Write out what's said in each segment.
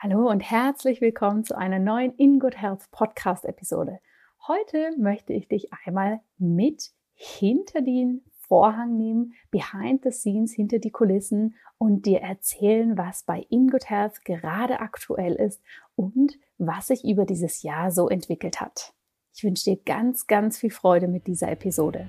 Hallo und herzlich willkommen zu einer neuen In Good Health Podcast Episode. Heute möchte ich dich einmal mit hinter den Vorhang nehmen, behind the scenes, hinter die Kulissen und dir erzählen, was bei In Good Health gerade aktuell ist und was sich über dieses Jahr so entwickelt hat. Ich wünsche dir ganz, ganz viel Freude mit dieser Episode.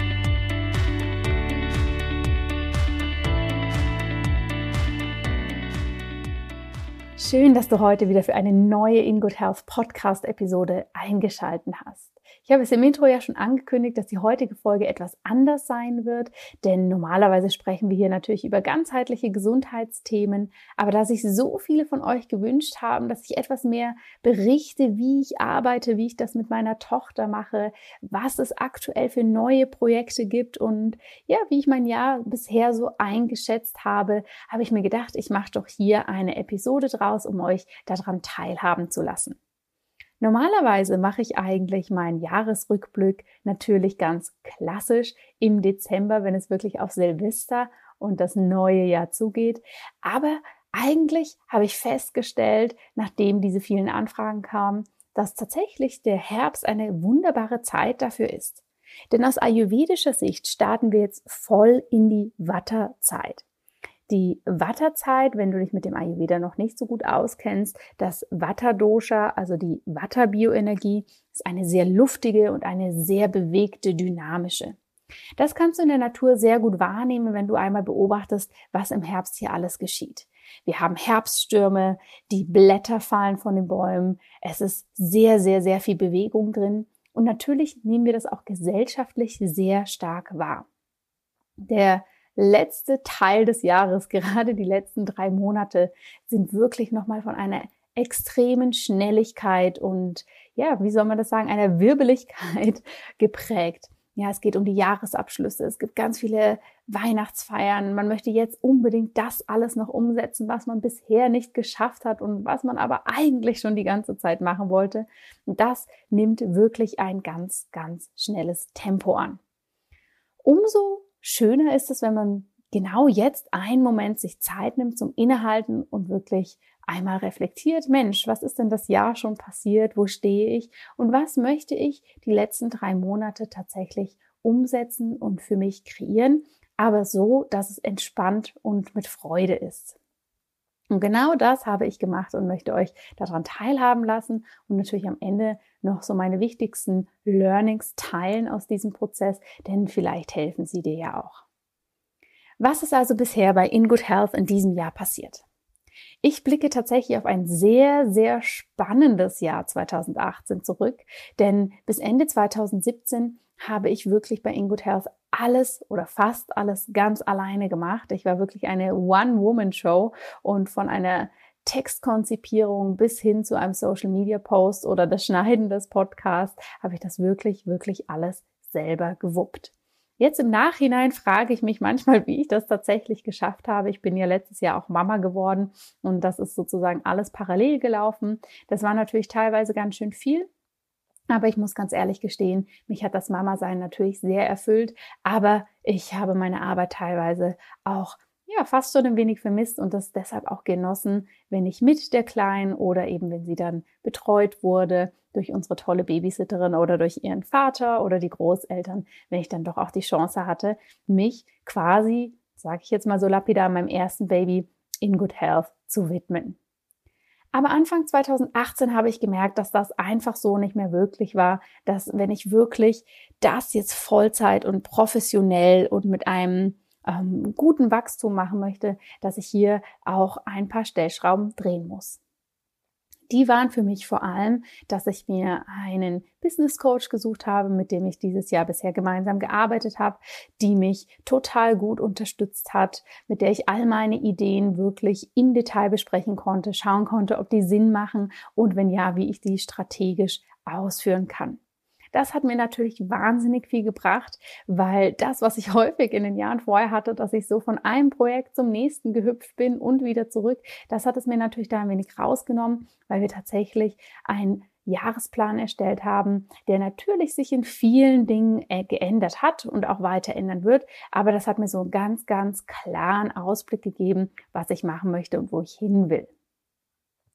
Schön, dass du heute wieder für eine neue In Good Health Podcast Episode eingeschalten hast. Ich habe es im Intro ja schon angekündigt, dass die heutige Folge etwas anders sein wird, denn normalerweise sprechen wir hier natürlich über ganzheitliche Gesundheitsthemen, aber da sich so viele von euch gewünscht haben, dass ich etwas mehr berichte, wie ich arbeite, wie ich das mit meiner Tochter mache, was es aktuell für neue Projekte gibt und ja, wie ich mein Jahr bisher so eingeschätzt habe, habe ich mir gedacht, ich mache doch hier eine Episode draus, um euch daran teilhaben zu lassen. Normalerweise mache ich eigentlich meinen Jahresrückblick natürlich ganz klassisch im Dezember, wenn es wirklich auf Silvester und das neue Jahr zugeht. Aber eigentlich habe ich festgestellt, nachdem diese vielen Anfragen kamen, dass tatsächlich der Herbst eine wunderbare Zeit dafür ist. Denn aus ayurvedischer Sicht starten wir jetzt voll in die Watterzeit die Vata-Zeit, wenn du dich mit dem Ayurveda noch nicht so gut auskennst, das Vata-Dosha, also die Vata-Bioenergie, ist eine sehr luftige und eine sehr bewegte, dynamische. Das kannst du in der Natur sehr gut wahrnehmen, wenn du einmal beobachtest, was im Herbst hier alles geschieht. Wir haben Herbststürme, die Blätter fallen von den Bäumen, es ist sehr, sehr, sehr viel Bewegung drin und natürlich nehmen wir das auch gesellschaftlich sehr stark wahr. Der letzte Teil des Jahres, gerade die letzten drei Monate, sind wirklich nochmal von einer extremen Schnelligkeit und ja, wie soll man das sagen, einer Wirbeligkeit geprägt. Ja, es geht um die Jahresabschlüsse. Es gibt ganz viele Weihnachtsfeiern. Man möchte jetzt unbedingt das alles noch umsetzen, was man bisher nicht geschafft hat und was man aber eigentlich schon die ganze Zeit machen wollte. Das nimmt wirklich ein ganz, ganz schnelles Tempo an. Umso schöner ist es, wenn man genau jetzt einen Moment sich Zeit nimmt zum Innehalten und wirklich einmal reflektiert, Mensch, was ist denn das Jahr schon passiert? Wo stehe ich? Und was möchte ich die letzten drei Monate tatsächlich umsetzen und für mich kreieren? Aber so, dass es entspannt und mit Freude ist. Und genau das habe ich gemacht und möchte euch daran teilhaben lassen und natürlich am Ende noch so meine wichtigsten Learnings teilen aus diesem Prozess, denn vielleicht helfen sie dir ja auch. Was ist also bisher bei In Good Health in diesem Jahr passiert? Ich blicke tatsächlich auf ein sehr, sehr spannendes Jahr 2018 zurück, denn bis Ende 2017 habe ich wirklich bei In Good Health alles oder fast alles ganz alleine gemacht. Ich war wirklich eine One-Woman-Show und von einer Textkonzipierung bis hin zu einem Social-Media-Post oder das Schneiden des Podcasts habe ich das wirklich, wirklich alles selber gewuppt. Jetzt im Nachhinein frage ich mich manchmal, wie ich das tatsächlich geschafft habe. Ich bin ja letztes Jahr auch Mama geworden und das ist sozusagen alles parallel gelaufen. Das war natürlich teilweise ganz schön viel. Aber ich muss ganz ehrlich gestehen, mich hat das Mama-Sein natürlich sehr erfüllt, aber ich habe meine Arbeit teilweise auch ja, fast schon ein wenig vermisst und das deshalb auch genossen, wenn ich mit der Kleinen oder eben wenn sie dann betreut wurde durch unsere tolle Babysitterin oder durch ihren Vater oder die Großeltern, wenn ich dann doch auch die Chance hatte, mich quasi, sage ich jetzt mal so lapidar, meinem ersten Baby in Good Health zu widmen. Aber Anfang 2018 habe ich gemerkt, dass das einfach so nicht mehr wirklich war, dass wenn ich wirklich das jetzt Vollzeit und professionell und mit einem ähm, guten Wachstum machen möchte, dass ich hier auch ein paar Stellschrauben drehen muss. Die waren für mich vor allem, dass ich mir einen Business Coach gesucht habe, mit dem ich dieses Jahr bisher gemeinsam gearbeitet habe, die mich total gut unterstützt hat, mit der ich all meine Ideen wirklich im Detail besprechen konnte, schauen konnte, ob die Sinn machen und wenn ja, wie ich die strategisch ausführen kann. Das hat mir natürlich wahnsinnig viel gebracht, weil das, was ich häufig in den Jahren vorher hatte, dass ich so von einem Projekt zum nächsten gehüpft bin und wieder zurück, das hat es mir natürlich da ein wenig rausgenommen, weil wir tatsächlich ein Jahresplan erstellt haben, der natürlich sich in vielen Dingen äh, geändert hat und auch weiter ändern wird. Aber das hat mir so einen ganz, ganz klaren Ausblick gegeben, was ich machen möchte und wo ich hin will.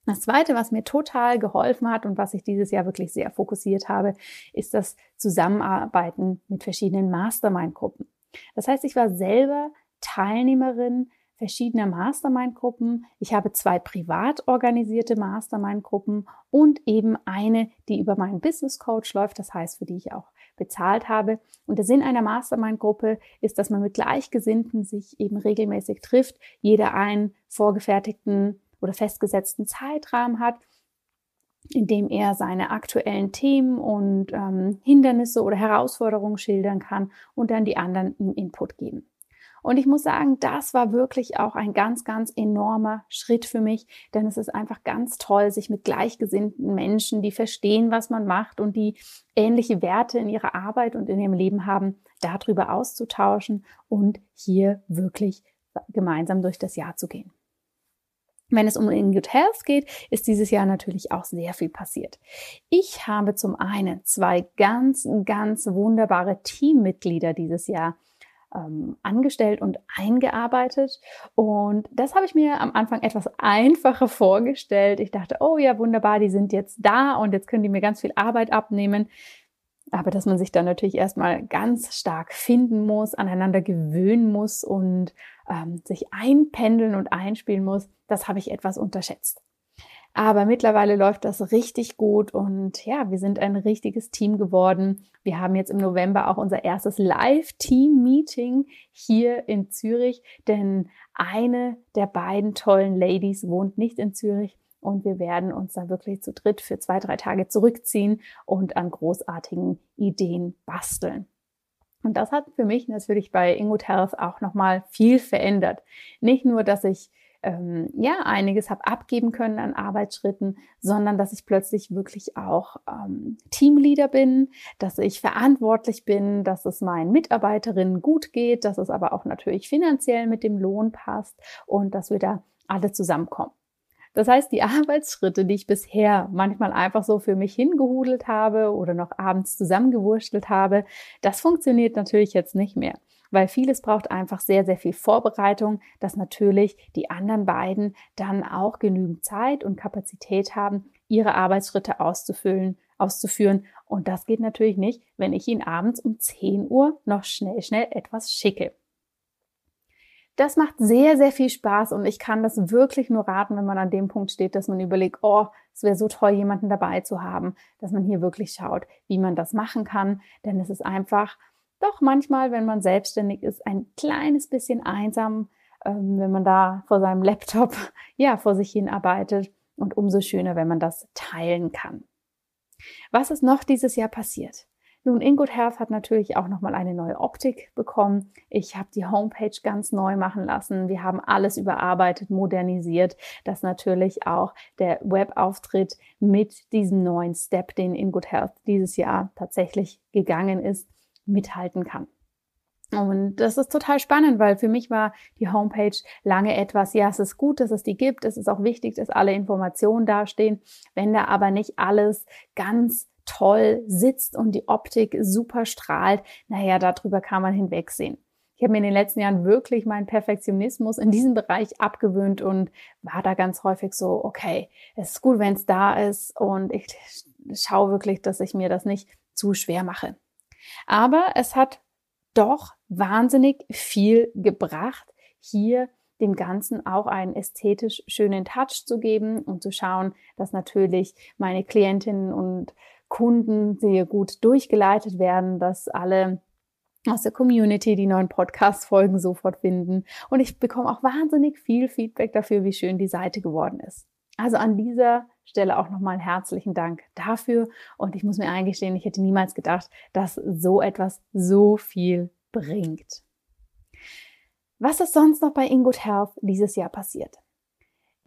Das zweite, was mir total geholfen hat und was ich dieses Jahr wirklich sehr fokussiert habe, ist das Zusammenarbeiten mit verschiedenen Mastermind-Gruppen. Das heißt, ich war selber Teilnehmerin verschiedener Mastermind-Gruppen. Ich habe zwei privat organisierte Mastermind-Gruppen und eben eine, die über meinen Business Coach läuft, das heißt, für die ich auch bezahlt habe. Und der Sinn einer Mastermind-Gruppe ist, dass man mit Gleichgesinnten sich eben regelmäßig trifft, jeder einen vorgefertigten oder festgesetzten Zeitrahmen hat, in dem er seine aktuellen Themen und ähm, Hindernisse oder Herausforderungen schildern kann und dann die anderen ihm Input geben. Und ich muss sagen, das war wirklich auch ein ganz, ganz enormer Schritt für mich, denn es ist einfach ganz toll, sich mit gleichgesinnten Menschen, die verstehen, was man macht und die ähnliche Werte in ihrer Arbeit und in ihrem Leben haben, darüber auszutauschen und hier wirklich gemeinsam durch das Jahr zu gehen. Wenn es um In Good Health geht, ist dieses Jahr natürlich auch sehr viel passiert. Ich habe zum einen zwei ganz, ganz wunderbare Teammitglieder dieses Jahr ähm, angestellt und eingearbeitet. Und das habe ich mir am Anfang etwas einfacher vorgestellt. Ich dachte, oh ja, wunderbar, die sind jetzt da und jetzt können die mir ganz viel Arbeit abnehmen. Aber dass man sich dann natürlich erstmal ganz stark finden muss, aneinander gewöhnen muss und ähm, sich einpendeln und einspielen muss, das habe ich etwas unterschätzt. Aber mittlerweile läuft das richtig gut und ja, wir sind ein richtiges Team geworden. Wir haben jetzt im November auch unser erstes Live-Team-Meeting hier in Zürich, denn eine der beiden tollen Ladies wohnt nicht in Zürich und wir werden uns dann wirklich zu dritt für zwei, drei Tage zurückziehen und an großartigen Ideen basteln. Und das hat für mich natürlich bei Ingood Health auch nochmal viel verändert. Nicht nur, dass ich ähm, ja einiges habe abgeben können an Arbeitsschritten, sondern dass ich plötzlich wirklich auch ähm, Teamleader bin, dass ich verantwortlich bin, dass es meinen Mitarbeiterinnen gut geht, dass es aber auch natürlich finanziell mit dem Lohn passt und dass wir da alle zusammenkommen. Das heißt, die Arbeitsschritte, die ich bisher manchmal einfach so für mich hingehudelt habe oder noch abends zusammengewurstelt habe, das funktioniert natürlich jetzt nicht mehr, weil vieles braucht einfach sehr, sehr viel Vorbereitung, dass natürlich die anderen beiden dann auch genügend Zeit und Kapazität haben, ihre Arbeitsschritte auszufüllen, auszuführen. Und das geht natürlich nicht, wenn ich ihnen abends um 10 Uhr noch schnell, schnell etwas schicke. Das macht sehr, sehr viel Spaß und ich kann das wirklich nur raten, wenn man an dem Punkt steht, dass man überlegt, oh, es wäre so toll, jemanden dabei zu haben, dass man hier wirklich schaut, wie man das machen kann. Denn es ist einfach doch manchmal, wenn man selbstständig ist, ein kleines bisschen einsam, ähm, wenn man da vor seinem Laptop, ja, vor sich hin arbeitet und umso schöner, wenn man das teilen kann. Was ist noch dieses Jahr passiert? Nun, Ingood Health hat natürlich auch nochmal eine neue Optik bekommen. Ich habe die Homepage ganz neu machen lassen. Wir haben alles überarbeitet, modernisiert, dass natürlich auch der Webauftritt mit diesem neuen Step, den Ingood Health dieses Jahr tatsächlich gegangen ist, mithalten kann. Und das ist total spannend, weil für mich war die Homepage lange etwas, ja, es ist gut, dass es die gibt. Es ist auch wichtig, dass alle Informationen dastehen. Wenn da aber nicht alles ganz toll sitzt und die Optik super strahlt, naja, darüber kann man hinwegsehen. Ich habe mir in den letzten Jahren wirklich meinen Perfektionismus in diesem Bereich abgewöhnt und war da ganz häufig so, okay, es ist gut, wenn es da ist und ich schaue wirklich, dass ich mir das nicht zu schwer mache. Aber es hat doch wahnsinnig viel gebracht, hier dem Ganzen auch einen ästhetisch schönen Touch zu geben und zu schauen, dass natürlich meine Klientinnen und Kunden sehr gut durchgeleitet werden, dass alle aus der Community die neuen Podcast-Folgen sofort finden. Und ich bekomme auch wahnsinnig viel Feedback dafür, wie schön die Seite geworden ist. Also an dieser Stelle auch nochmal herzlichen Dank dafür. Und ich muss mir eingestehen, ich hätte niemals gedacht, dass so etwas so viel bringt. Was ist sonst noch bei Ingood Health dieses Jahr passiert?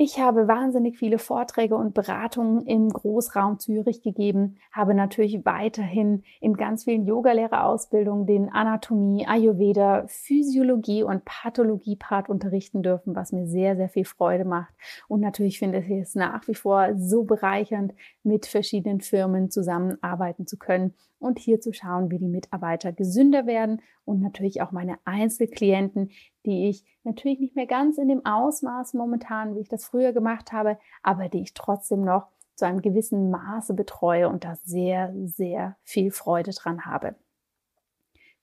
Ich habe wahnsinnig viele Vorträge und Beratungen im Großraum Zürich gegeben, habe natürlich weiterhin in ganz vielen Yogalehrerausbildungen den Anatomie, Ayurveda, Physiologie und Pathologie-Part unterrichten dürfen, was mir sehr, sehr viel Freude macht. Und natürlich finde ich es nach wie vor so bereichernd, mit verschiedenen Firmen zusammenarbeiten zu können und hier zu schauen, wie die Mitarbeiter gesünder werden und natürlich auch meine Einzelklienten, die ich natürlich nicht mehr ganz in dem Ausmaß momentan, wie ich das früher gemacht habe, aber die ich trotzdem noch zu einem gewissen Maße betreue und da sehr, sehr viel Freude dran habe.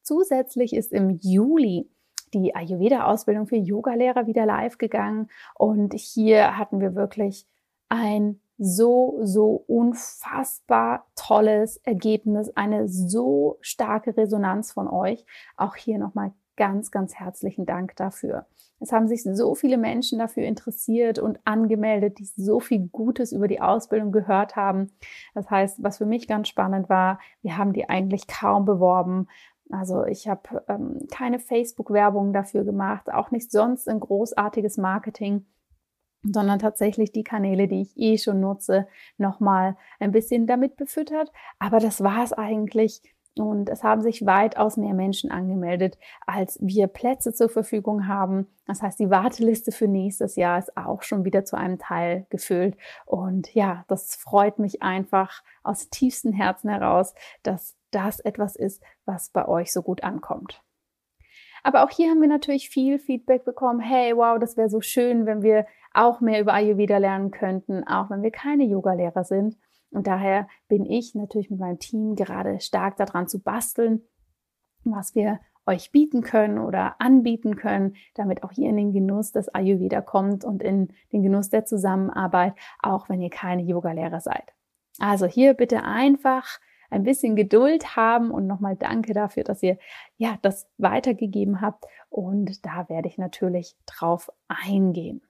Zusätzlich ist im Juli die Ayurveda-Ausbildung für Yogalehrer wieder live gegangen und hier hatten wir wirklich ein so, so unfassbar tolles Ergebnis, eine so starke Resonanz von euch. Auch hier nochmal ganz, ganz herzlichen Dank dafür. Es haben sich so viele Menschen dafür interessiert und angemeldet, die so viel Gutes über die Ausbildung gehört haben. Das heißt, was für mich ganz spannend war, wir haben die eigentlich kaum beworben. Also ich habe ähm, keine Facebook-Werbung dafür gemacht, auch nicht sonst ein großartiges Marketing sondern tatsächlich die Kanäle, die ich eh schon nutze, nochmal ein bisschen damit befüttert. Aber das war es eigentlich. Und es haben sich weitaus mehr Menschen angemeldet, als wir Plätze zur Verfügung haben. Das heißt, die Warteliste für nächstes Jahr ist auch schon wieder zu einem Teil gefüllt. Und ja, das freut mich einfach aus tiefstem Herzen heraus, dass das etwas ist, was bei euch so gut ankommt. Aber auch hier haben wir natürlich viel Feedback bekommen. Hey, wow, das wäre so schön, wenn wir auch mehr über Ayurveda lernen könnten, auch wenn wir keine Yogalehrer sind. Und daher bin ich natürlich mit meinem Team gerade stark daran zu basteln, was wir euch bieten können oder anbieten können, damit auch ihr in den Genuss des Ayurveda kommt und in den Genuss der Zusammenarbeit, auch wenn ihr keine Yogalehrer seid. Also hier bitte einfach ein bisschen Geduld haben und nochmal danke dafür, dass ihr ja das weitergegeben habt und da werde ich natürlich drauf eingehen.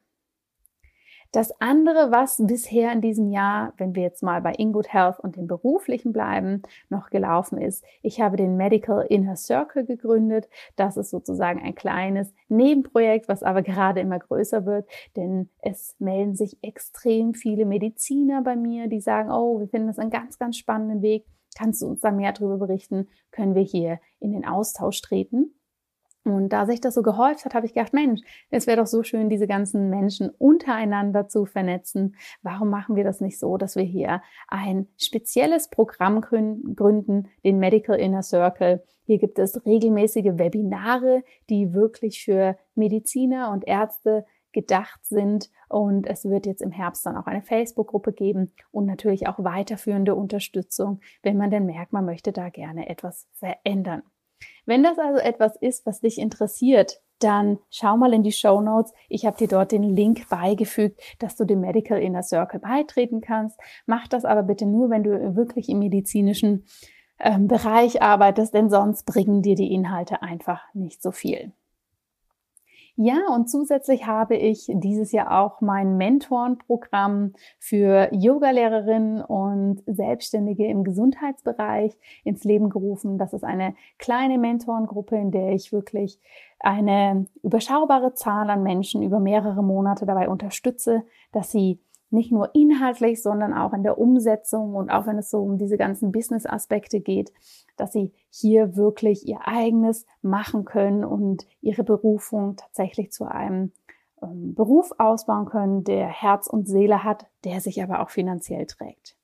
Das andere, was bisher in diesem Jahr, wenn wir jetzt mal bei InGood Health und dem beruflichen bleiben, noch gelaufen ist, ich habe den Medical Inner Circle gegründet. Das ist sozusagen ein kleines Nebenprojekt, was aber gerade immer größer wird, denn es melden sich extrem viele Mediziner bei mir, die sagen, oh, wir finden das einen ganz, ganz spannenden Weg. Kannst du uns da mehr darüber berichten? Können wir hier in den Austausch treten? Und da sich das so gehäuft hat, habe ich gedacht, Mensch, es wäre doch so schön, diese ganzen Menschen untereinander zu vernetzen. Warum machen wir das nicht so, dass wir hier ein spezielles Programm gründen, den Medical Inner Circle? Hier gibt es regelmäßige Webinare, die wirklich für Mediziner und Ärzte gedacht sind. Und es wird jetzt im Herbst dann auch eine Facebook-Gruppe geben und natürlich auch weiterführende Unterstützung, wenn man denn merkt, man möchte da gerne etwas verändern. Wenn das also etwas ist, was dich interessiert, dann schau mal in die Show Notes. Ich habe dir dort den Link beigefügt, dass du dem Medical Inner Circle beitreten kannst. Mach das aber bitte nur, wenn du wirklich im medizinischen ähm, Bereich arbeitest, denn sonst bringen dir die Inhalte einfach nicht so viel. Ja, und zusätzlich habe ich dieses Jahr auch mein Mentorenprogramm für Yogalehrerinnen und Selbstständige im Gesundheitsbereich ins Leben gerufen. Das ist eine kleine Mentorengruppe, in der ich wirklich eine überschaubare Zahl an Menschen über mehrere Monate dabei unterstütze, dass sie nicht nur inhaltlich, sondern auch in der Umsetzung und auch wenn es so um diese ganzen Business-Aspekte geht, dass sie hier wirklich ihr eigenes machen können und ihre Berufung tatsächlich zu einem ähm, Beruf ausbauen können, der Herz und Seele hat, der sich aber auch finanziell trägt.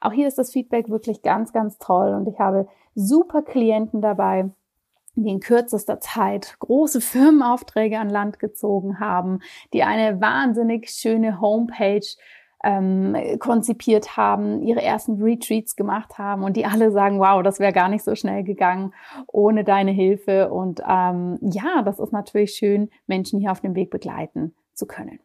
Auch hier ist das Feedback wirklich ganz, ganz toll und ich habe super Klienten dabei, die in kürzester Zeit große Firmenaufträge an Land gezogen haben, die eine wahnsinnig schöne Homepage ähm, konzipiert haben, ihre ersten Retreats gemacht haben und die alle sagen, wow, das wäre gar nicht so schnell gegangen ohne deine Hilfe. Und ähm, ja, das ist natürlich schön, Menschen hier auf dem Weg begleiten zu können.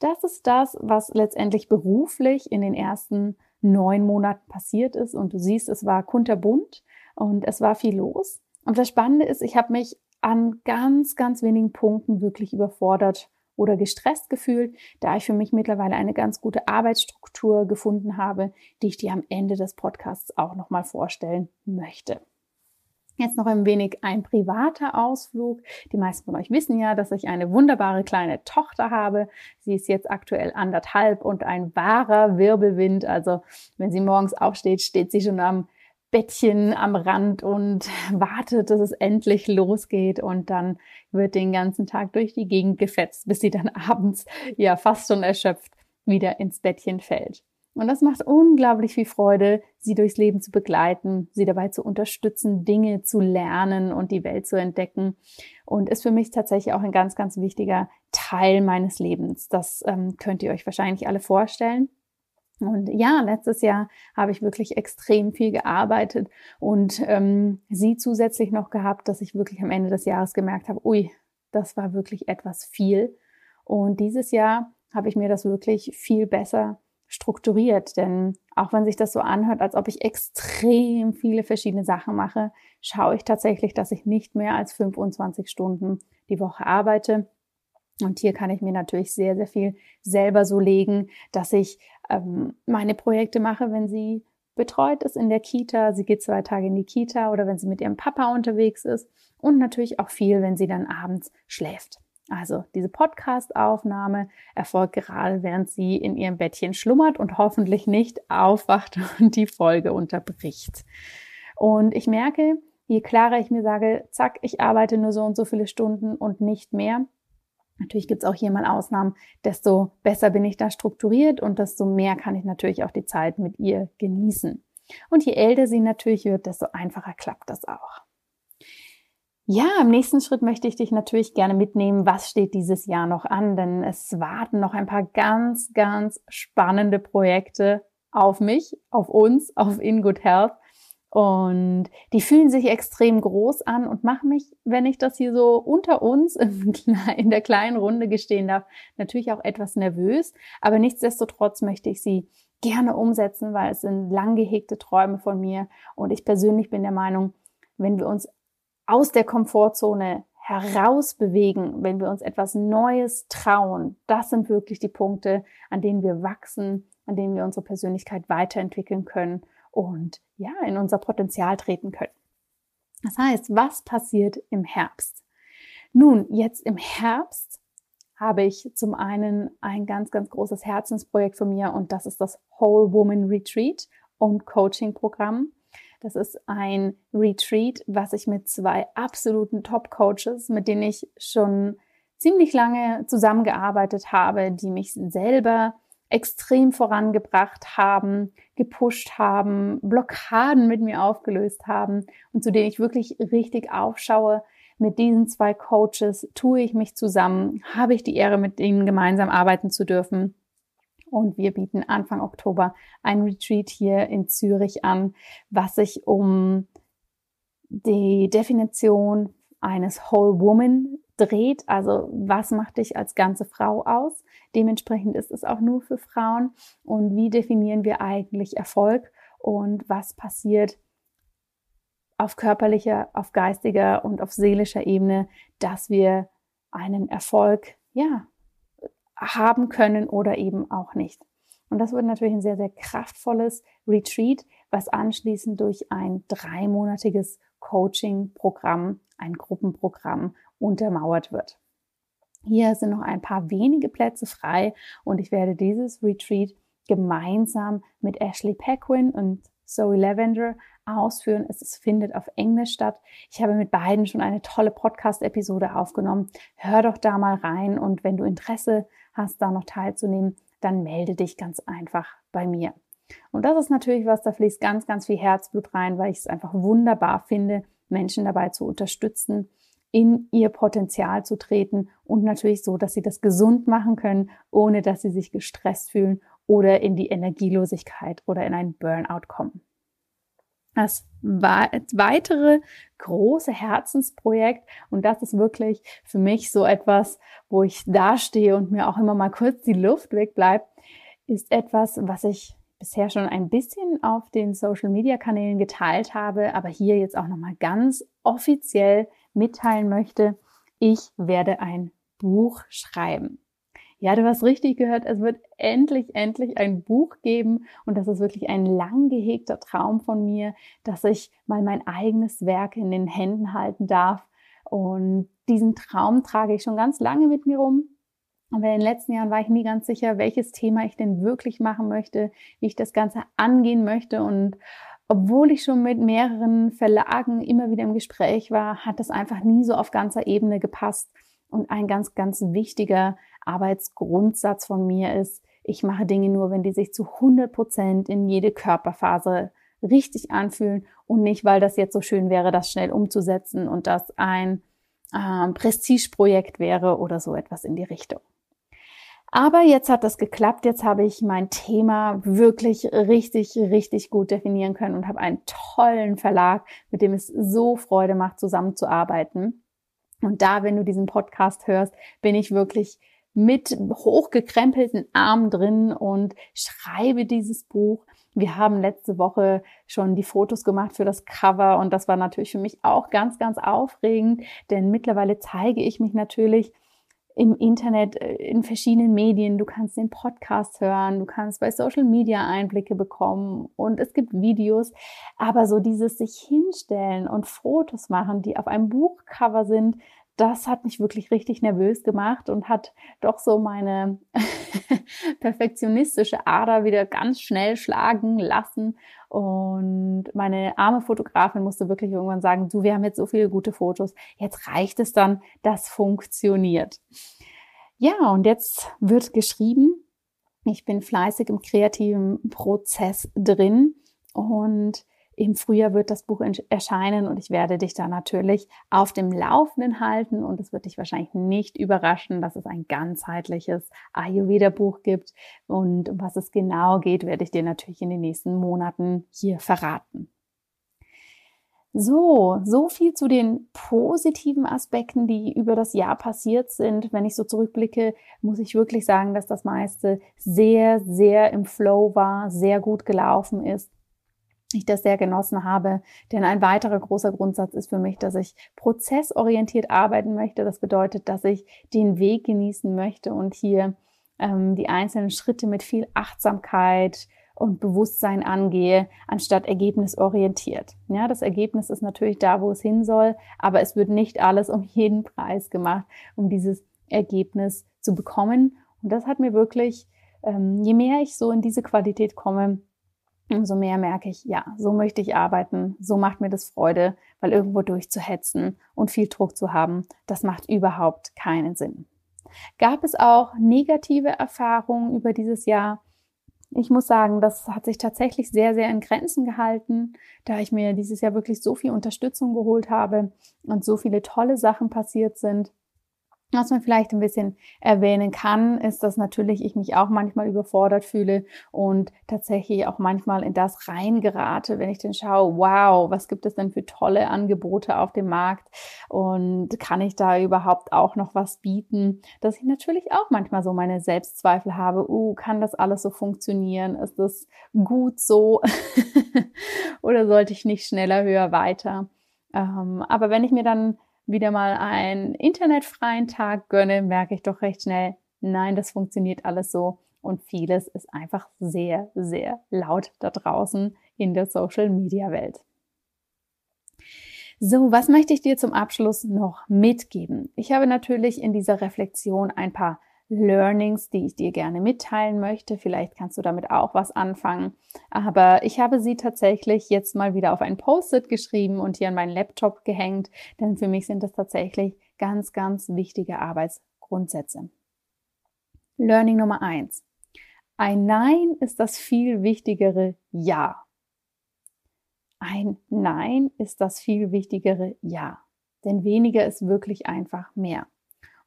Das ist das, was letztendlich beruflich in den ersten neun Monaten passiert ist. Und du siehst, es war kunterbunt und es war viel los. Und das Spannende ist, ich habe mich an ganz, ganz wenigen Punkten wirklich überfordert oder gestresst gefühlt, da ich für mich mittlerweile eine ganz gute Arbeitsstruktur gefunden habe, die ich dir am Ende des Podcasts auch nochmal vorstellen möchte. Jetzt noch ein wenig ein privater Ausflug. Die meisten von euch wissen ja, dass ich eine wunderbare kleine Tochter habe. Sie ist jetzt aktuell anderthalb und ein wahrer Wirbelwind. Also wenn sie morgens aufsteht, steht sie schon am Bettchen am Rand und wartet, dass es endlich losgeht und dann wird den ganzen Tag durch die Gegend gefetzt, bis sie dann abends ja fast schon erschöpft wieder ins Bettchen fällt. Und das macht unglaublich viel Freude, sie durchs Leben zu begleiten, sie dabei zu unterstützen, Dinge zu lernen und die Welt zu entdecken. Und ist für mich tatsächlich auch ein ganz, ganz wichtiger Teil meines Lebens. Das ähm, könnt ihr euch wahrscheinlich alle vorstellen. Und ja, letztes Jahr habe ich wirklich extrem viel gearbeitet und ähm, sie zusätzlich noch gehabt, dass ich wirklich am Ende des Jahres gemerkt habe, ui, das war wirklich etwas viel. Und dieses Jahr habe ich mir das wirklich viel besser strukturiert, denn auch wenn sich das so anhört, als ob ich extrem viele verschiedene Sachen mache, schaue ich tatsächlich, dass ich nicht mehr als 25 Stunden die Woche arbeite und hier kann ich mir natürlich sehr, sehr viel selber so legen, dass ich ähm, meine Projekte mache, wenn sie betreut ist in der Kita. Sie geht zwei Tage in die Kita oder wenn sie mit ihrem Papa unterwegs ist. Und natürlich auch viel, wenn sie dann abends schläft. Also diese Podcast-Aufnahme erfolgt gerade, während sie in ihrem Bettchen schlummert und hoffentlich nicht aufwacht und die Folge unterbricht. Und ich merke, je klarer ich mir sage, zack, ich arbeite nur so und so viele Stunden und nicht mehr, Natürlich gibt es auch hier mal Ausnahmen, desto besser bin ich da strukturiert und desto mehr kann ich natürlich auch die Zeit mit ihr genießen. Und je älter sie natürlich wird, desto einfacher klappt das auch. Ja, im nächsten Schritt möchte ich dich natürlich gerne mitnehmen, was steht dieses Jahr noch an, denn es warten noch ein paar ganz, ganz spannende Projekte auf mich, auf uns, auf In Good Health. Und die fühlen sich extrem groß an und machen mich, wenn ich das hier so unter uns in der kleinen Runde gestehen darf, natürlich auch etwas nervös. Aber nichtsdestotrotz möchte ich sie gerne umsetzen, weil es sind lang gehegte Träume von mir. Und ich persönlich bin der Meinung, wenn wir uns aus der Komfortzone herausbewegen, wenn wir uns etwas Neues trauen, das sind wirklich die Punkte, an denen wir wachsen, an denen wir unsere Persönlichkeit weiterentwickeln können und ja, in unser Potenzial treten können. Das heißt, was passiert im Herbst? Nun, jetzt im Herbst habe ich zum einen ein ganz, ganz großes Herzensprojekt von mir und das ist das Whole Woman Retreat und Coaching Programm. Das ist ein Retreat, was ich mit zwei absoluten Top-Coaches, mit denen ich schon ziemlich lange zusammengearbeitet habe, die mich selber extrem vorangebracht haben, gepusht haben, Blockaden mit mir aufgelöst haben und zu denen ich wirklich richtig aufschaue. Mit diesen zwei Coaches tue ich mich zusammen, habe ich die Ehre, mit ihnen gemeinsam arbeiten zu dürfen. Und wir bieten Anfang Oktober ein Retreat hier in Zürich an, was sich um die Definition eines Whole Woman dreht. Also was macht dich als ganze Frau aus? Dementsprechend ist es auch nur für Frauen. Und wie definieren wir eigentlich Erfolg? Und was passiert auf körperlicher, auf geistiger und auf seelischer Ebene, dass wir einen Erfolg, ja, haben können oder eben auch nicht. Und das wird natürlich ein sehr, sehr kraftvolles Retreat, was anschließend durch ein dreimonatiges Coaching-Programm, ein Gruppenprogramm untermauert wird. Hier sind noch ein paar wenige Plätze frei und ich werde dieses Retreat gemeinsam mit Ashley Pequin und Zoe Lavender ausführen. Es findet auf Englisch statt. Ich habe mit beiden schon eine tolle Podcast-Episode aufgenommen. Hör doch da mal rein und wenn du Interesse hast, da noch teilzunehmen, dann melde dich ganz einfach bei mir. Und das ist natürlich was, da fließt ganz, ganz viel Herzblut rein, weil ich es einfach wunderbar finde, Menschen dabei zu unterstützen, in ihr Potenzial zu treten und natürlich so, dass sie das gesund machen können, ohne dass sie sich gestresst fühlen oder in die Energielosigkeit oder in ein Burnout kommen. Das weitere große Herzensprojekt und das ist wirklich für mich so etwas, wo ich dastehe und mir auch immer mal kurz die Luft wegbleibt, ist etwas, was ich bisher schon ein bisschen auf den Social Media Kanälen geteilt habe, aber hier jetzt auch nochmal ganz offiziell mitteilen möchte. Ich werde ein Buch schreiben. Ja, du hast richtig gehört, es wird endlich, endlich ein Buch geben und das ist wirklich ein lang gehegter Traum von mir, dass ich mal mein eigenes Werk in den Händen halten darf. Und diesen Traum trage ich schon ganz lange mit mir rum. Aber in den letzten Jahren war ich nie ganz sicher, welches Thema ich denn wirklich machen möchte, wie ich das Ganze angehen möchte. Und obwohl ich schon mit mehreren Verlagen immer wieder im Gespräch war, hat das einfach nie so auf ganzer Ebene gepasst. Und ein ganz, ganz wichtiger Arbeitsgrundsatz von mir ist, ich mache Dinge nur, wenn die sich zu 100 Prozent in jede Körperphase richtig anfühlen und nicht, weil das jetzt so schön wäre, das schnell umzusetzen und das ein äh, Prestigeprojekt wäre oder so etwas in die Richtung. Aber jetzt hat das geklappt. Jetzt habe ich mein Thema wirklich richtig, richtig gut definieren können und habe einen tollen Verlag, mit dem es so Freude macht, zusammenzuarbeiten. Und da, wenn du diesen Podcast hörst, bin ich wirklich mit hochgekrempelten Armen drin und schreibe dieses Buch. Wir haben letzte Woche schon die Fotos gemacht für das Cover und das war natürlich für mich auch ganz, ganz aufregend, denn mittlerweile zeige ich mich natürlich im Internet, äh, in verschiedenen Medien. Du kannst den Podcast hören, du kannst bei Social Media Einblicke bekommen und es gibt Videos. Aber so dieses sich hinstellen und Fotos machen, die auf einem Buchcover sind, das hat mich wirklich richtig nervös gemacht und hat doch so meine perfektionistische Ader wieder ganz schnell schlagen lassen. Und meine arme Fotografin musste wirklich irgendwann sagen, du, wir haben jetzt so viele gute Fotos, jetzt reicht es dann, das funktioniert. Ja, und jetzt wird geschrieben. Ich bin fleißig im kreativen Prozess drin und im Frühjahr wird das Buch erscheinen und ich werde dich da natürlich auf dem Laufenden halten und es wird dich wahrscheinlich nicht überraschen, dass es ein ganzheitliches Ayurveda-Buch gibt und um was es genau geht, werde ich dir natürlich in den nächsten Monaten hier verraten. So, so viel zu den positiven Aspekten, die über das Jahr passiert sind. Wenn ich so zurückblicke, muss ich wirklich sagen, dass das meiste sehr, sehr im Flow war, sehr gut gelaufen ist ich das sehr genossen habe. Denn ein weiterer großer Grundsatz ist für mich, dass ich prozessorientiert arbeiten möchte. Das bedeutet, dass ich den Weg genießen möchte und hier ähm, die einzelnen Schritte mit viel Achtsamkeit und Bewusstsein angehe, anstatt ergebnisorientiert. Ja, das Ergebnis ist natürlich da, wo es hin soll, aber es wird nicht alles um jeden Preis gemacht, um dieses Ergebnis zu bekommen. Und das hat mir wirklich, ähm, je mehr ich so in diese Qualität komme, umso mehr merke ich, ja, so möchte ich arbeiten, so macht mir das Freude, weil irgendwo durchzuhetzen und viel Druck zu haben, das macht überhaupt keinen Sinn. Gab es auch negative Erfahrungen über dieses Jahr? Ich muss sagen, das hat sich tatsächlich sehr, sehr in Grenzen gehalten, da ich mir dieses Jahr wirklich so viel Unterstützung geholt habe und so viele tolle Sachen passiert sind. Was man vielleicht ein bisschen erwähnen kann, ist, dass natürlich ich mich auch manchmal überfordert fühle und tatsächlich auch manchmal in das reingerate, wenn ich dann schaue, wow, was gibt es denn für tolle Angebote auf dem Markt und kann ich da überhaupt auch noch was bieten, dass ich natürlich auch manchmal so meine Selbstzweifel habe, uh, kann das alles so funktionieren? Ist das gut so? Oder sollte ich nicht schneller, höher, weiter? Ähm, aber wenn ich mir dann wieder mal einen internetfreien Tag gönne, merke ich doch recht schnell, nein, das funktioniert alles so und vieles ist einfach sehr, sehr laut da draußen in der Social-Media-Welt. So, was möchte ich dir zum Abschluss noch mitgeben? Ich habe natürlich in dieser Reflexion ein paar Learnings, die ich dir gerne mitteilen möchte. Vielleicht kannst du damit auch was anfangen. Aber ich habe sie tatsächlich jetzt mal wieder auf ein Post-it geschrieben und hier an meinen Laptop gehängt, denn für mich sind das tatsächlich ganz, ganz wichtige Arbeitsgrundsätze. Learning Nummer eins: Ein Nein ist das viel wichtigere Ja. Ein Nein ist das viel wichtigere Ja. Denn weniger ist wirklich einfach mehr.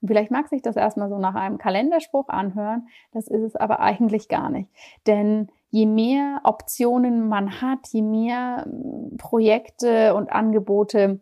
Und vielleicht mag sich das erstmal so nach einem Kalenderspruch anhören, das ist es aber eigentlich gar nicht. Denn je mehr Optionen man hat, je mehr hm, Projekte und Angebote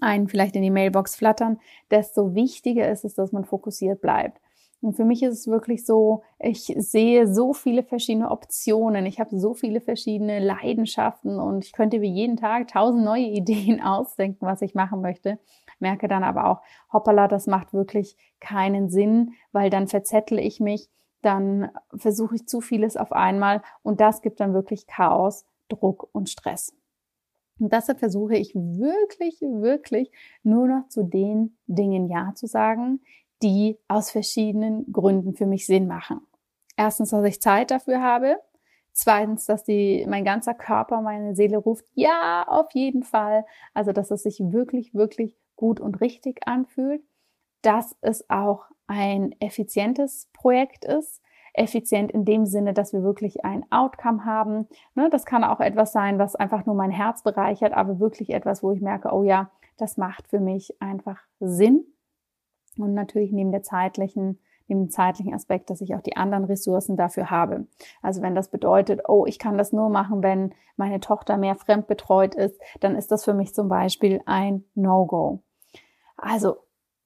einen vielleicht in die Mailbox flattern, desto wichtiger ist es, dass man fokussiert bleibt. Und für mich ist es wirklich so, ich sehe so viele verschiedene Optionen, ich habe so viele verschiedene Leidenschaften und ich könnte wie jeden Tag tausend neue Ideen ausdenken, was ich machen möchte. Merke dann aber auch, hoppala, das macht wirklich keinen Sinn, weil dann verzettle ich mich, dann versuche ich zu vieles auf einmal und das gibt dann wirklich Chaos, Druck und Stress. Und deshalb versuche ich wirklich, wirklich nur noch zu den Dingen Ja zu sagen, die aus verschiedenen Gründen für mich Sinn machen. Erstens, dass ich Zeit dafür habe. Zweitens, dass die, mein ganzer Körper, meine Seele ruft, ja, auf jeden Fall. Also, dass es sich wirklich, wirklich gut und richtig anfühlt. Dass es auch ein effizientes Projekt ist. Effizient in dem Sinne, dass wir wirklich ein Outcome haben. Ne, das kann auch etwas sein, was einfach nur mein Herz bereichert, aber wirklich etwas, wo ich merke, oh ja, das macht für mich einfach Sinn. Und natürlich neben der zeitlichen im zeitlichen Aspekt, dass ich auch die anderen Ressourcen dafür habe. Also wenn das bedeutet, oh, ich kann das nur machen, wenn meine Tochter mehr fremdbetreut ist, dann ist das für mich zum Beispiel ein No-Go. Also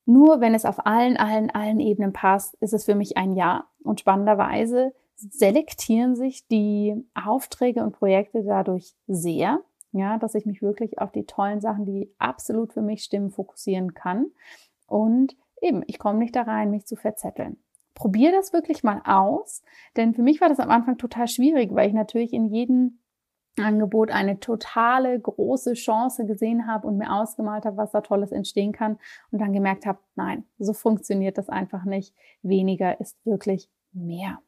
nur wenn es auf allen, allen, allen Ebenen passt, ist es für mich ein Ja. Und spannenderweise selektieren sich die Aufträge und Projekte dadurch sehr, ja, dass ich mich wirklich auf die tollen Sachen, die absolut für mich stimmen, fokussieren kann. Und eben, ich komme nicht da rein, mich zu verzetteln. Probier das wirklich mal aus, denn für mich war das am Anfang total schwierig, weil ich natürlich in jedem Angebot eine totale große Chance gesehen habe und mir ausgemalt habe, was da Tolles entstehen kann und dann gemerkt habe, nein, so funktioniert das einfach nicht. Weniger ist wirklich mehr.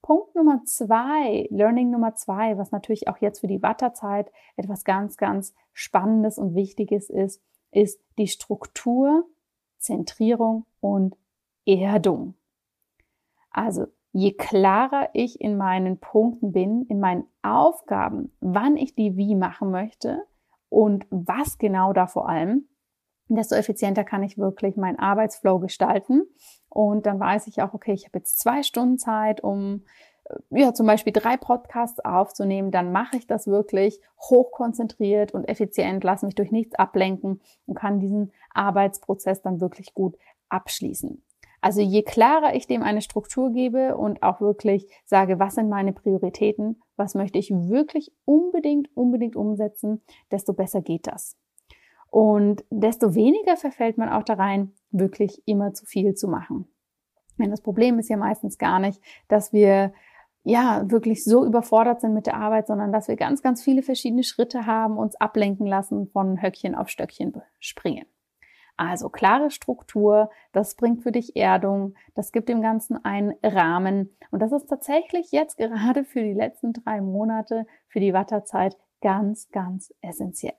Punkt Nummer zwei, Learning Nummer zwei, was natürlich auch jetzt für die Watterzeit etwas ganz, ganz Spannendes und Wichtiges ist, ist die Struktur Zentrierung und Erdung. Also je klarer ich in meinen Punkten bin, in meinen Aufgaben, wann ich die wie machen möchte und was genau da vor allem, desto effizienter kann ich wirklich meinen Arbeitsflow gestalten. Und dann weiß ich auch, okay, ich habe jetzt zwei Stunden Zeit, um ja, zum Beispiel drei Podcasts aufzunehmen, dann mache ich das wirklich hochkonzentriert und effizient, lasse mich durch nichts ablenken und kann diesen Arbeitsprozess dann wirklich gut abschließen. Also je klarer ich dem eine Struktur gebe und auch wirklich sage, was sind meine Prioritäten, was möchte ich wirklich unbedingt, unbedingt umsetzen, desto besser geht das. Und desto weniger verfällt man auch da rein, wirklich immer zu viel zu machen. Denn das Problem ist ja meistens gar nicht, dass wir ja, wirklich so überfordert sind mit der Arbeit, sondern dass wir ganz, ganz viele verschiedene Schritte haben, uns ablenken lassen von Höckchen auf Stöckchen springen. Also klare Struktur, das bringt für dich Erdung, das gibt dem Ganzen einen Rahmen. Und das ist tatsächlich jetzt gerade für die letzten drei Monate, für die Watterzeit ganz, ganz essentiell.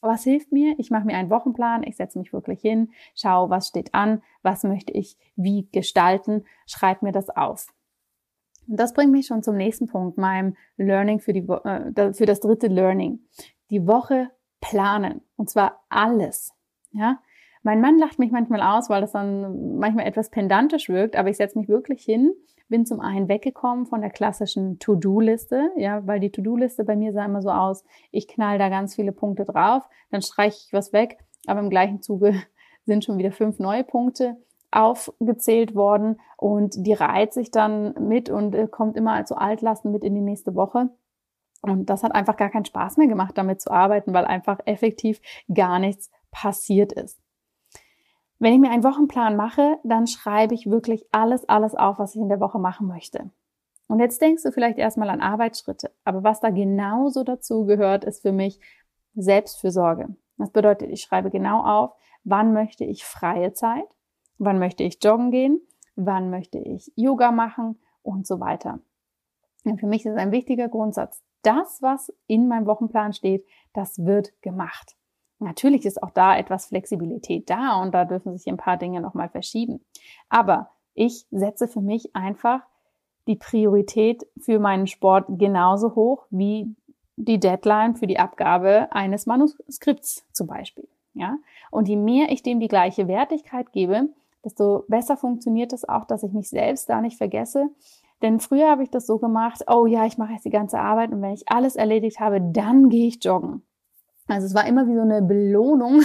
Was hilft mir? Ich mache mir einen Wochenplan, ich setze mich wirklich hin, schaue, was steht an, was möchte ich wie gestalten, schreibe mir das auf. Und das bringt mich schon zum nächsten Punkt, meinem Learning für, die, äh, für das dritte Learning. Die Woche planen. Und zwar alles. Ja? Mein Mann lacht mich manchmal aus, weil das dann manchmal etwas pendantisch wirkt, aber ich setze mich wirklich hin, bin zum einen weggekommen von der klassischen To-Do-Liste, ja, weil die To-Do-Liste bei mir sah immer so aus, ich knall da ganz viele Punkte drauf, dann streiche ich was weg, aber im gleichen Zuge sind schon wieder fünf neue Punkte aufgezählt worden und die reiht sich dann mit und äh, kommt immer als so Altlasten mit in die nächste Woche. Und das hat einfach gar keinen Spaß mehr gemacht, damit zu arbeiten, weil einfach effektiv gar nichts passiert ist. Wenn ich mir einen Wochenplan mache, dann schreibe ich wirklich alles, alles auf, was ich in der Woche machen möchte. Und jetzt denkst du vielleicht erstmal an Arbeitsschritte. Aber was da genauso dazu gehört, ist für mich Selbstfürsorge. Das bedeutet, ich schreibe genau auf, wann möchte ich freie Zeit, Wann möchte ich joggen gehen? Wann möchte ich Yoga machen? Und so weiter. Und für mich ist ein wichtiger Grundsatz. Das, was in meinem Wochenplan steht, das wird gemacht. Natürlich ist auch da etwas Flexibilität da und da dürfen sich ein paar Dinge nochmal verschieben. Aber ich setze für mich einfach die Priorität für meinen Sport genauso hoch wie die Deadline für die Abgabe eines Manuskripts zum Beispiel. Ja? Und je mehr ich dem die gleiche Wertigkeit gebe, desto besser funktioniert es auch, dass ich mich selbst da nicht vergesse. Denn früher habe ich das so gemacht, oh ja, ich mache jetzt die ganze Arbeit und wenn ich alles erledigt habe, dann gehe ich joggen. Also es war immer wie so eine Belohnung,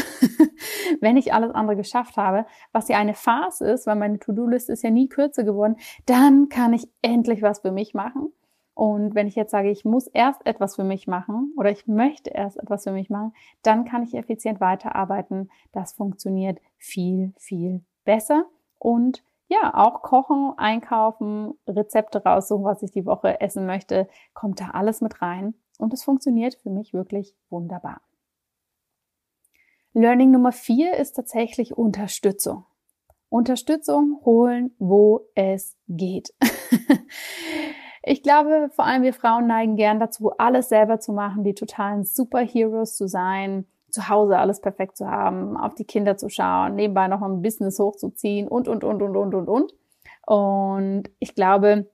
wenn ich alles andere geschafft habe, was ja eine Farce ist, weil meine To-Do-Liste ist ja nie kürzer geworden, dann kann ich endlich was für mich machen. Und wenn ich jetzt sage, ich muss erst etwas für mich machen oder ich möchte erst etwas für mich machen, dann kann ich effizient weiterarbeiten. Das funktioniert viel, viel besser. Und ja, auch kochen, einkaufen, Rezepte raussuchen, was ich die Woche essen möchte, kommt da alles mit rein. Und es funktioniert für mich wirklich wunderbar. Learning Nummer vier ist tatsächlich Unterstützung. Unterstützung holen, wo es geht. Ich glaube, vor allem wir Frauen neigen gern dazu, alles selber zu machen, die totalen Superheroes zu sein, zu Hause alles perfekt zu haben, auf die Kinder zu schauen, nebenbei noch ein Business hochzuziehen und, und, und, und, und, und, und. Und ich glaube,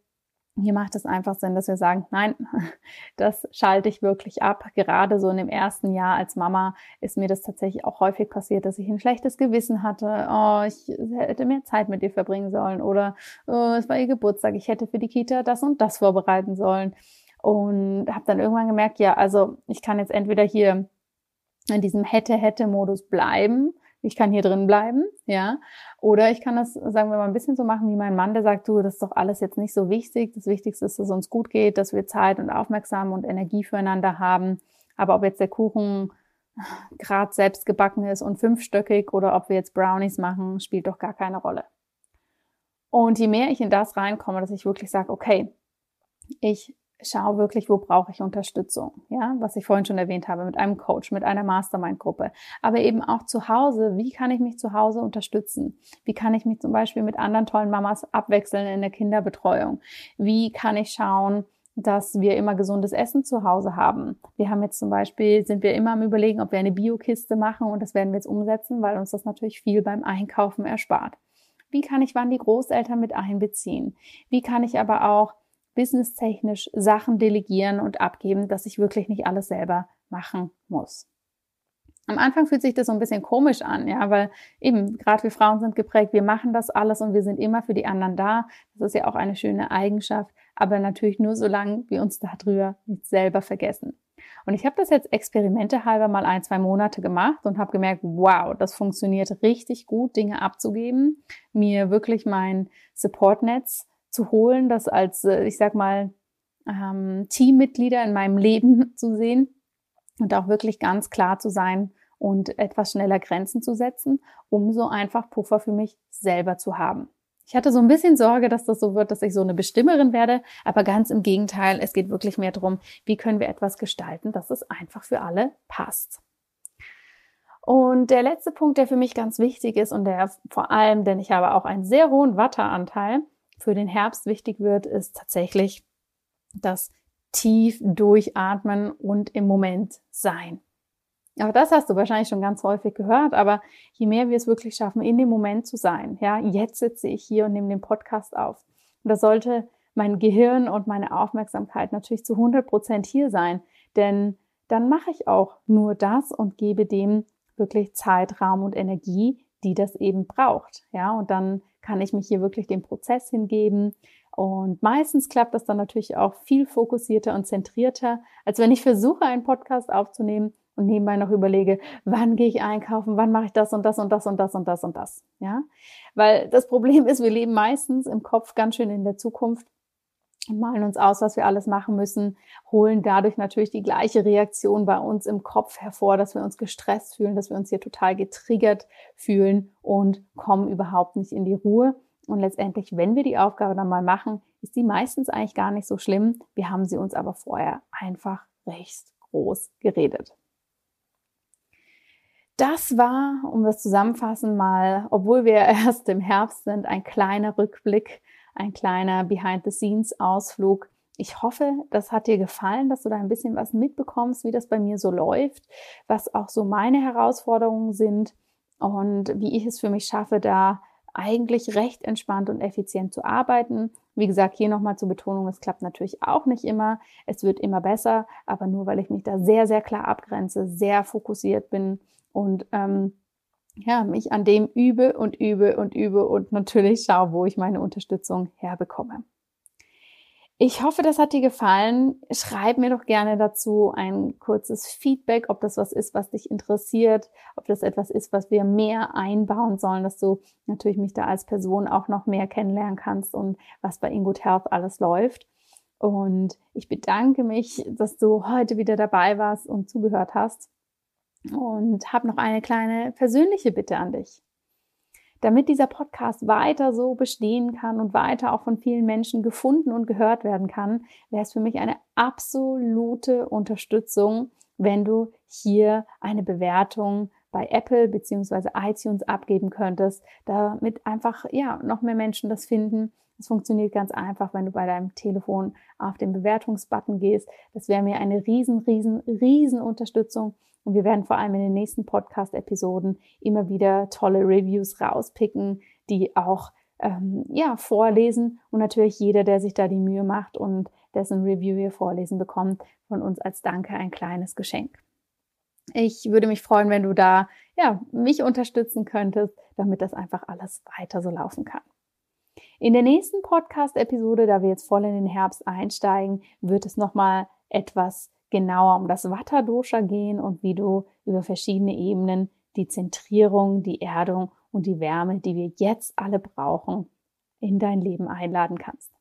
hier macht es einfach Sinn, dass wir sagen, nein, das schalte ich wirklich ab. Gerade so in dem ersten Jahr als Mama ist mir das tatsächlich auch häufig passiert, dass ich ein schlechtes Gewissen hatte. Oh, ich hätte mehr Zeit mit ihr verbringen sollen oder oh, es war ihr Geburtstag, ich hätte für die Kita das und das vorbereiten sollen. Und habe dann irgendwann gemerkt, ja, also ich kann jetzt entweder hier in diesem hätte-hätte-Modus bleiben ich kann hier drin bleiben, ja. Oder ich kann das, sagen wir mal, ein bisschen so machen wie mein Mann, der sagt, du, das ist doch alles jetzt nicht so wichtig. Das Wichtigste ist, dass es uns gut geht, dass wir Zeit und Aufmerksam und Energie füreinander haben. Aber ob jetzt der Kuchen gerade selbst gebacken ist und fünfstöckig oder ob wir jetzt Brownies machen, spielt doch gar keine Rolle. Und je mehr ich in das reinkomme, dass ich wirklich sage, okay, ich schau wirklich, wo brauche ich Unterstützung, ja, was ich vorhin schon erwähnt habe, mit einem Coach, mit einer Mastermind-Gruppe, aber eben auch zu Hause, wie kann ich mich zu Hause unterstützen? Wie kann ich mich zum Beispiel mit anderen tollen Mamas abwechseln in der Kinderbetreuung? Wie kann ich schauen, dass wir immer gesundes Essen zu Hause haben. Wir haben jetzt zum Beispiel, sind wir immer am überlegen, ob wir eine Biokiste machen und das werden wir jetzt umsetzen, weil uns das natürlich viel beim Einkaufen erspart. Wie kann ich wann die Großeltern mit einbeziehen? Wie kann ich aber auch businesstechnisch Sachen delegieren und abgeben, dass ich wirklich nicht alles selber machen muss. Am Anfang fühlt sich das so ein bisschen komisch an, ja, weil eben gerade wir Frauen sind geprägt, wir machen das alles und wir sind immer für die anderen da. Das ist ja auch eine schöne Eigenschaft, aber natürlich nur solange wir uns darüber nicht selber vergessen. Und ich habe das jetzt experimentehalber mal ein, zwei Monate gemacht und habe gemerkt, wow, das funktioniert richtig gut, Dinge abzugeben, mir wirklich mein Supportnetz zu holen, das als, äh, ich sag mal, ähm, Teammitglieder in meinem Leben zu sehen und auch wirklich ganz klar zu sein und etwas schneller Grenzen zu setzen, um so einfach Puffer für mich selber zu haben. Ich hatte so ein bisschen Sorge, dass das so wird, dass ich so eine Bestimmerin werde, aber ganz im Gegenteil, es geht wirklich mehr darum, wie können wir etwas gestalten, dass es einfach für alle passt. Und der letzte Punkt, der für mich ganz wichtig ist und der vor allem, denn ich habe auch einen sehr hohen Watteranteil, für den Herbst wichtig wird, ist tatsächlich das tief durchatmen und im Moment sein. Aber das hast du wahrscheinlich schon ganz häufig gehört, aber je mehr wir es wirklich schaffen, in dem Moment zu sein, ja, jetzt sitze ich hier und nehme den Podcast auf. Und da sollte mein Gehirn und meine Aufmerksamkeit natürlich zu 100 Prozent hier sein, denn dann mache ich auch nur das und gebe dem wirklich Zeit, Raum und Energie, die das eben braucht. Ja, und dann kann ich mich hier wirklich dem Prozess hingeben. Und meistens klappt das dann natürlich auch viel fokussierter und zentrierter, als wenn ich versuche, einen Podcast aufzunehmen und nebenbei noch überlege, wann gehe ich einkaufen, wann mache ich das und das und das und das und das und das. Ja, weil das Problem ist, wir leben meistens im Kopf ganz schön in der Zukunft und malen uns aus, was wir alles machen müssen, holen dadurch natürlich die gleiche Reaktion bei uns im Kopf hervor, dass wir uns gestresst fühlen, dass wir uns hier total getriggert fühlen und kommen überhaupt nicht in die Ruhe. Und letztendlich, wenn wir die Aufgabe dann mal machen, ist die meistens eigentlich gar nicht so schlimm. Wir haben sie uns aber vorher einfach recht groß geredet. Das war, um das zusammenfassen mal, obwohl wir erst im Herbst sind, ein kleiner Rückblick ein kleiner Behind-the-Scenes-Ausflug. Ich hoffe, das hat dir gefallen, dass du da ein bisschen was mitbekommst, wie das bei mir so läuft, was auch so meine Herausforderungen sind und wie ich es für mich schaffe, da eigentlich recht entspannt und effizient zu arbeiten. Wie gesagt, hier nochmal zur Betonung, es klappt natürlich auch nicht immer. Es wird immer besser, aber nur weil ich mich da sehr, sehr klar abgrenze, sehr fokussiert bin und ähm, ja, mich an dem übe und übe und übe und natürlich schaue, wo ich meine Unterstützung herbekomme. Ich hoffe, das hat dir gefallen. Schreib mir doch gerne dazu ein kurzes Feedback, ob das was ist, was dich interessiert, ob das etwas ist, was wir mehr einbauen sollen, dass du natürlich mich da als Person auch noch mehr kennenlernen kannst und was bei Ingood Health alles läuft. Und ich bedanke mich, dass du heute wieder dabei warst und zugehört hast. Und habe noch eine kleine persönliche Bitte an dich. Damit dieser Podcast weiter so bestehen kann und weiter auch von vielen Menschen gefunden und gehört werden kann, wäre es für mich eine absolute Unterstützung, wenn du hier eine Bewertung bei Apple beziehungsweise iTunes abgeben könntest, damit einfach ja noch mehr Menschen das finden. Es funktioniert ganz einfach, wenn du bei deinem Telefon auf den Bewertungsbutton gehst. Das wäre mir eine riesen, riesen, riesen Unterstützung. Und wir werden vor allem in den nächsten Podcast-Episoden immer wieder tolle Reviews rauspicken, die auch ähm, ja, vorlesen. Und natürlich jeder, der sich da die Mühe macht und dessen Review wir vorlesen bekommt, von uns als Danke ein kleines Geschenk. Ich würde mich freuen, wenn du da ja, mich unterstützen könntest, damit das einfach alles weiter so laufen kann. In der nächsten Podcast-Episode, da wir jetzt voll in den Herbst einsteigen, wird es nochmal etwas genauer um das Vata-Dosha gehen und wie du über verschiedene Ebenen die Zentrierung, die Erdung und die Wärme, die wir jetzt alle brauchen, in dein Leben einladen kannst.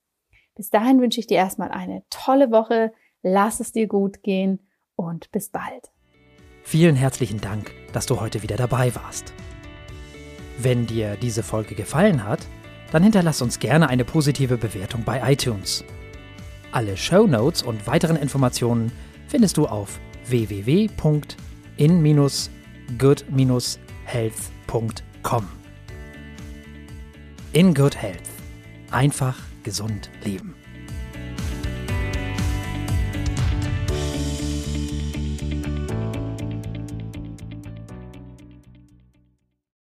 Bis dahin wünsche ich dir erstmal eine tolle Woche, lass es dir gut gehen und bis bald. Vielen herzlichen Dank, dass du heute wieder dabei warst. Wenn dir diese Folge gefallen hat, dann hinterlass uns gerne eine positive Bewertung bei iTunes. Alle Show Notes und weiteren Informationen findest du auf www.in-good-health.com. In Good Health. Einfach gesund leben.